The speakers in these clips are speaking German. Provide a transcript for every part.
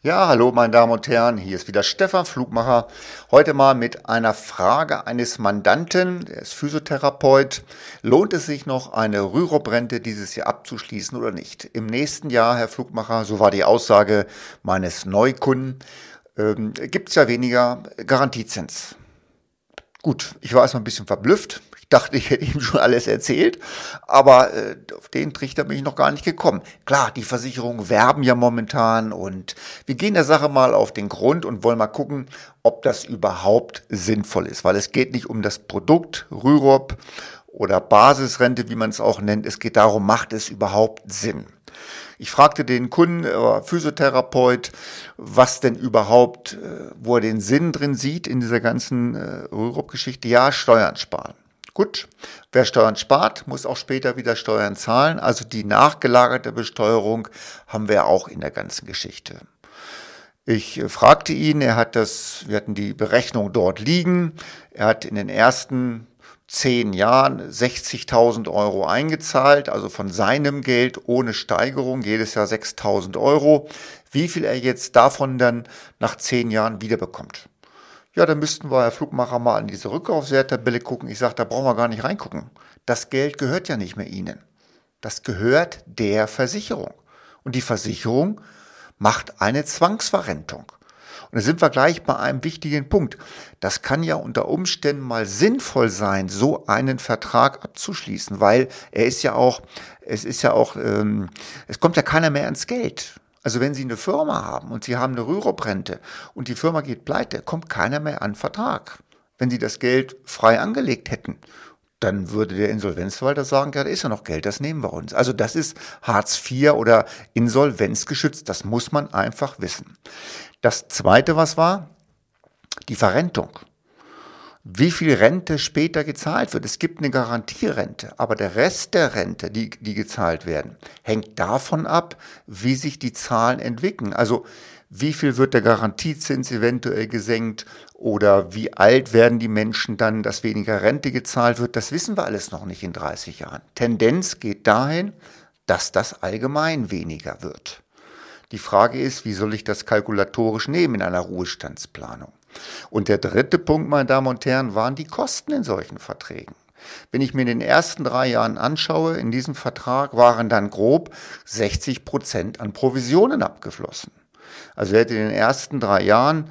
Ja, hallo meine Damen und Herren, hier ist wieder Stefan Flugmacher. Heute mal mit einer Frage eines Mandanten, der ist Physiotherapeut. Lohnt es sich noch, eine Rürup-Rente dieses Jahr abzuschließen oder nicht? Im nächsten Jahr, Herr Flugmacher, so war die Aussage meines Neukunden, ähm, gibt es ja weniger Garantiezins. Gut, ich war erstmal ein bisschen verblüfft dachte, ich hätte ihm schon alles erzählt, aber äh, auf den Trichter bin ich noch gar nicht gekommen. Klar, die Versicherungen werben ja momentan und wir gehen der Sache mal auf den Grund und wollen mal gucken, ob das überhaupt sinnvoll ist, weil es geht nicht um das Produkt Rürup oder Basisrente, wie man es auch nennt. Es geht darum, macht es überhaupt Sinn? Ich fragte den Kunden, äh, Physiotherapeut, was denn überhaupt, äh, wo er den Sinn drin sieht in dieser ganzen äh, Rürup-Geschichte. Ja, Steuern sparen. Gut, wer Steuern spart, muss auch später wieder Steuern zahlen. Also die nachgelagerte Besteuerung haben wir auch in der ganzen Geschichte. Ich äh, fragte ihn, er hat das, wir hatten die Berechnung dort liegen. Er hat in den ersten zehn Jahren 60.000 Euro eingezahlt, also von seinem Geld ohne Steigerung, jedes Jahr 6.000 Euro. Wie viel er jetzt davon dann nach zehn Jahren wiederbekommt. Ja, dann müssten wir, Herr Flugmacher, mal an diese Rückkaufswerttabelle gucken. Ich sage, da brauchen wir gar nicht reingucken. Das Geld gehört ja nicht mehr Ihnen. Das gehört der Versicherung. Und die Versicherung macht eine Zwangsverrentung. Und da sind wir gleich bei einem wichtigen Punkt. Das kann ja unter Umständen mal sinnvoll sein, so einen Vertrag abzuschließen, weil er ist ja auch, es ist ja auch, ähm, es kommt ja keiner mehr ans Geld. Also wenn Sie eine Firma haben und Sie haben eine Rürup-Rente und die Firma geht pleite, kommt keiner mehr an Vertrag. Wenn Sie das Geld frei angelegt hätten, dann würde der Insolvenzverwalter sagen, ja, da ist ja noch Geld, das nehmen wir uns. Also das ist Hartz IV oder Insolvenzgeschützt, das muss man einfach wissen. Das Zweite, was war, die Verrentung wie viel Rente später gezahlt wird. Es gibt eine Garantierente, aber der Rest der Rente, die, die gezahlt werden, hängt davon ab, wie sich die Zahlen entwickeln. Also wie viel wird der Garantiezins eventuell gesenkt oder wie alt werden die Menschen dann, dass weniger Rente gezahlt wird, das wissen wir alles noch nicht in 30 Jahren. Tendenz geht dahin, dass das allgemein weniger wird. Die Frage ist, wie soll ich das kalkulatorisch nehmen in einer Ruhestandsplanung? Und der dritte Punkt, meine Damen und Herren, waren die Kosten in solchen Verträgen. Wenn ich mir in den ersten drei Jahren anschaue, in diesem Vertrag waren dann grob 60 Prozent an Provisionen abgeflossen. Also hätte in den ersten drei Jahren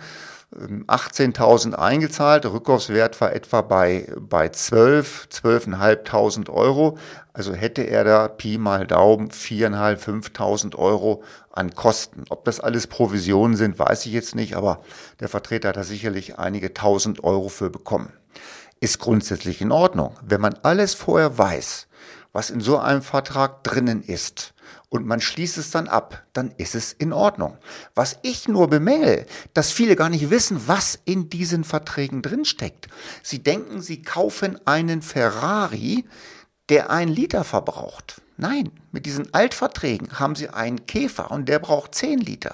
18.000 ähm, eingezahlt, der Rückkaufswert war etwa bei, bei 12, 12.500 Euro. Also hätte er da Pi mal Daumen 4.500, 5.000 Euro an Kosten. Ob das alles Provisionen sind, weiß ich jetzt nicht, aber der Vertreter hat da sicherlich einige tausend Euro für bekommen. Ist grundsätzlich in Ordnung. Wenn man alles vorher weiß, was in so einem Vertrag drinnen ist, und man schließt es dann ab, dann ist es in Ordnung. Was ich nur bemängel, dass viele gar nicht wissen, was in diesen Verträgen drinsteckt. Sie denken, sie kaufen einen Ferrari, der ein Liter verbraucht. Nein, mit diesen Altverträgen haben Sie einen Käfer und der braucht 10 Liter.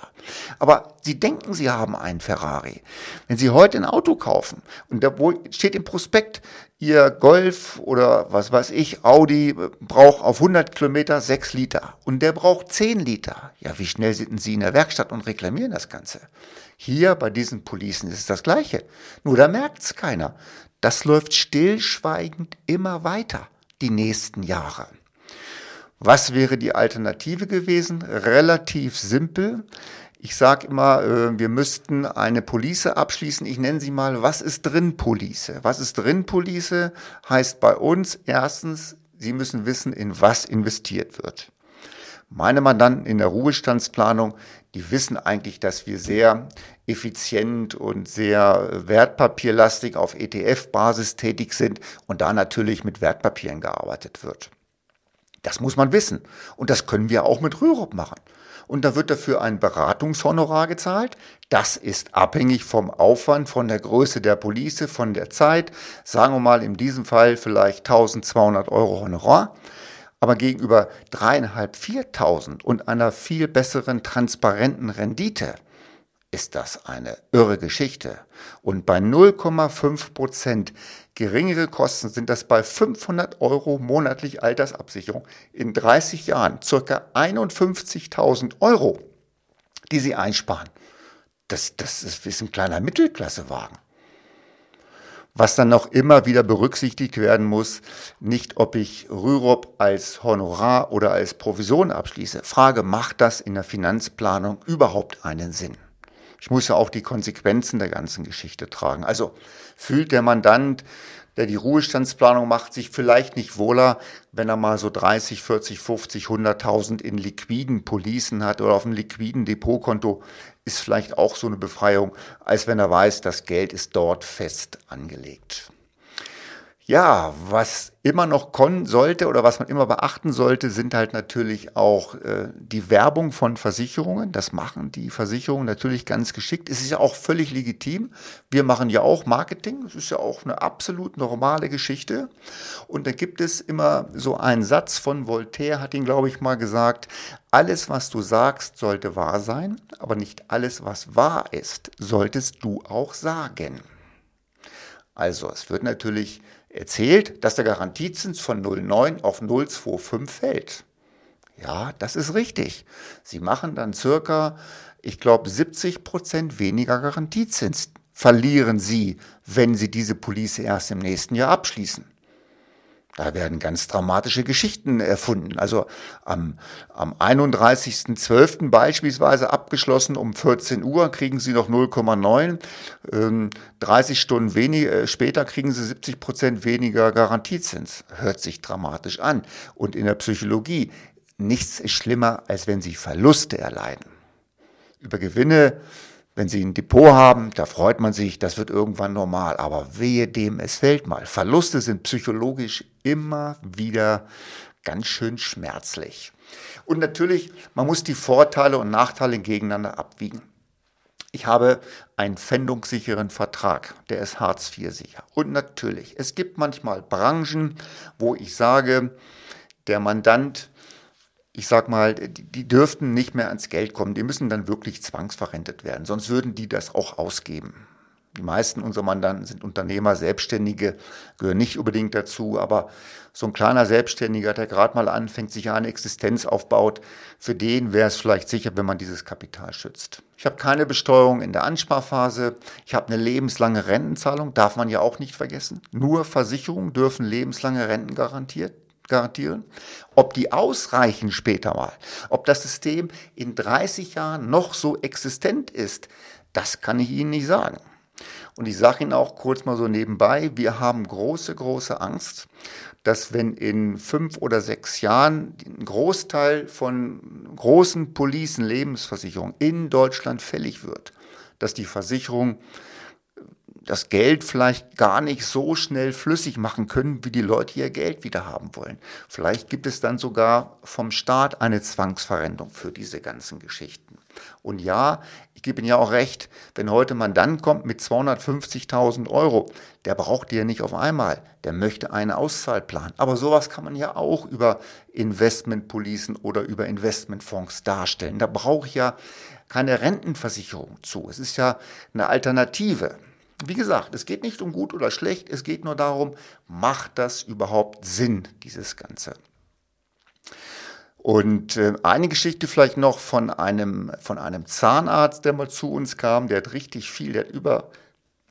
Aber Sie denken, Sie haben einen Ferrari. Wenn Sie heute ein Auto kaufen und da steht im Prospekt, Ihr Golf oder was weiß ich, Audi braucht auf 100 Kilometer 6 Liter und der braucht 10 Liter. Ja, wie schnell sind Sie in der Werkstatt und reklamieren das Ganze? Hier bei diesen Policen ist es das Gleiche. Nur da merkt es keiner. Das läuft stillschweigend immer weiter die nächsten Jahre. Was wäre die Alternative gewesen? Relativ simpel. Ich sage immer, äh, wir müssten eine Police abschließen. Ich nenne sie mal, was ist drin Police? Was ist drin Police? Heißt bei uns erstens, Sie müssen wissen, in was investiert wird. Meine Mandanten in der Ruhestandsplanung, die wissen eigentlich, dass wir sehr effizient und sehr wertpapierlastig auf ETF-Basis tätig sind und da natürlich mit Wertpapieren gearbeitet wird. Das muss man wissen. Und das können wir auch mit Rürup machen. Und da wird dafür ein Beratungshonorar gezahlt. Das ist abhängig vom Aufwand, von der Größe der Police, von der Zeit. Sagen wir mal in diesem Fall vielleicht 1200 Euro Honorar. Aber gegenüber dreieinhalb, 4.000 und einer viel besseren transparenten Rendite ist das eine irre Geschichte. Und bei 0,5 Prozent geringere Kosten sind das bei 500 Euro monatlich Altersabsicherung in 30 Jahren circa 51.000 Euro. die Sie einsparen. Das, das ist ein kleiner Mittelklassewagen. Was dann noch immer wieder berücksichtigt werden muss, nicht ob ich Rürup als Honorar oder als Provision abschließe. Frage, macht das in der Finanzplanung überhaupt einen Sinn? Ich muss ja auch die Konsequenzen der ganzen Geschichte tragen. Also fühlt der Mandant, der die Ruhestandsplanung macht, sich vielleicht nicht wohler, wenn er mal so 30, 40, 50, 100.000 in liquiden Policen hat oder auf einem liquiden Depotkonto, ist vielleicht auch so eine Befreiung, als wenn er weiß, das Geld ist dort fest angelegt. Ja, was immer noch kommen sollte oder was man immer beachten sollte, sind halt natürlich auch äh, die Werbung von Versicherungen. Das machen die Versicherungen natürlich ganz geschickt. Es ist ja auch völlig legitim. Wir machen ja auch Marketing. Das ist ja auch eine absolut normale Geschichte. Und da gibt es immer so einen Satz von Voltaire, hat ihn, glaube ich, mal gesagt, alles, was du sagst, sollte wahr sein, aber nicht alles, was wahr ist, solltest du auch sagen. Also es wird natürlich erzählt, dass der Garantiezins von 0,9 auf 0,25 fällt. Ja, das ist richtig. Sie machen dann circa, ich glaube, 70 Prozent weniger Garantiezins verlieren Sie, wenn Sie diese Police erst im nächsten Jahr abschließen. Da werden ganz dramatische Geschichten erfunden. Also am, am 31.12. beispielsweise abgeschlossen um 14 Uhr kriegen Sie noch 0,9. Ähm, 30 Stunden weniger, äh, später kriegen Sie 70 Prozent weniger Garantiezins. Hört sich dramatisch an. Und in der Psychologie, nichts ist schlimmer, als wenn Sie Verluste erleiden. Über Gewinne wenn Sie ein Depot haben, da freut man sich, das wird irgendwann normal. Aber wehe dem, es fällt mal. Verluste sind psychologisch immer wieder ganz schön schmerzlich. Und natürlich, man muss die Vorteile und Nachteile gegeneinander abwiegen. Ich habe einen pfändungssicheren Vertrag, der ist Hartz IV sicher. Und natürlich, es gibt manchmal Branchen, wo ich sage, der Mandant ich sag mal, die, die dürften nicht mehr ans Geld kommen. Die müssen dann wirklich zwangsverrentet werden. Sonst würden die das auch ausgeben. Die meisten unserer Mandanten sind Unternehmer, Selbstständige, gehören nicht unbedingt dazu, aber so ein kleiner Selbstständiger, der gerade mal anfängt, sich eine Existenz aufbaut, für den wäre es vielleicht sicher, wenn man dieses Kapital schützt. Ich habe keine Besteuerung in der Ansparphase. Ich habe eine lebenslange Rentenzahlung, darf man ja auch nicht vergessen. Nur Versicherungen dürfen lebenslange Renten garantiert garantieren. Ob die ausreichen später mal, ob das System in 30 Jahren noch so existent ist, das kann ich Ihnen nicht sagen. Und ich sage Ihnen auch kurz mal so nebenbei, wir haben große, große Angst, dass wenn in fünf oder sechs Jahren ein Großteil von großen Policen Lebensversicherungen in Deutschland fällig wird, dass die Versicherung das Geld vielleicht gar nicht so schnell flüssig machen können, wie die Leute ihr Geld wieder haben wollen. Vielleicht gibt es dann sogar vom Staat eine Zwangsverrentung für diese ganzen Geschichten. Und ja, ich gebe Ihnen ja auch recht, wenn heute man dann kommt mit 250.000 Euro, der braucht die ja nicht auf einmal, der möchte einen Auszahlplan. Aber sowas kann man ja auch über Investmentpolicen oder über Investmentfonds darstellen. Da brauche ich ja keine Rentenversicherung zu. Es ist ja eine Alternative. Wie gesagt, es geht nicht um gut oder schlecht, es geht nur darum, macht das überhaupt Sinn, dieses Ganze. Und äh, eine Geschichte vielleicht noch von einem, von einem Zahnarzt, der mal zu uns kam, der hat richtig viel, der hat über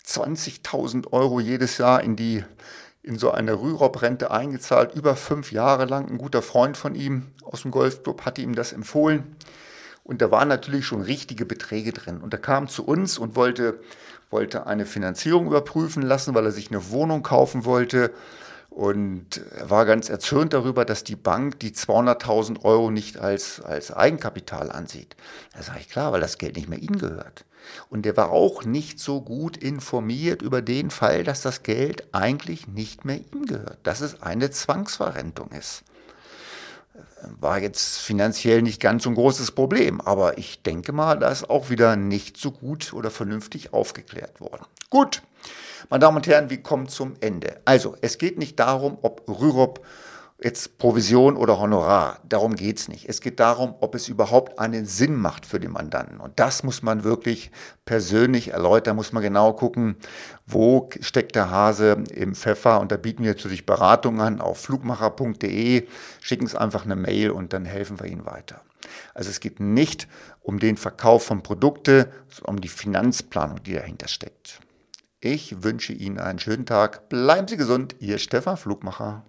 20.000 Euro jedes Jahr in die in so eine Rürup-Rente eingezahlt, über fünf Jahre lang. Ein guter Freund von ihm aus dem Golfclub hatte ihm das empfohlen. Und da waren natürlich schon richtige Beträge drin. Und er kam zu uns und wollte wollte eine Finanzierung überprüfen lassen, weil er sich eine Wohnung kaufen wollte. Und er war ganz erzürnt darüber, dass die Bank die 200.000 Euro nicht als, als Eigenkapital ansieht. Da sage ich klar, weil das Geld nicht mehr ihm gehört. Und er war auch nicht so gut informiert über den Fall, dass das Geld eigentlich nicht mehr ihm gehört, dass es eine Zwangsverrentung ist war jetzt finanziell nicht ganz so ein großes Problem, aber ich denke mal, da ist auch wieder nicht so gut oder vernünftig aufgeklärt worden. Gut, meine Damen und Herren, wir kommen zum Ende. Also, es geht nicht darum, ob Rürup jetzt Provision oder Honorar. Darum geht's nicht. Es geht darum, ob es überhaupt einen Sinn macht für den Mandanten. Und das muss man wirklich persönlich erläutern, muss man genau gucken, wo steckt der Hase im Pfeffer. Und da bieten wir natürlich Beratungen an auf flugmacher.de. Schicken Sie einfach eine Mail und dann helfen wir Ihnen weiter. Also es geht nicht um den Verkauf von Produkten, um die Finanzplanung, die dahinter steckt. Ich wünsche Ihnen einen schönen Tag. Bleiben Sie gesund, Ihr Stefan Flugmacher.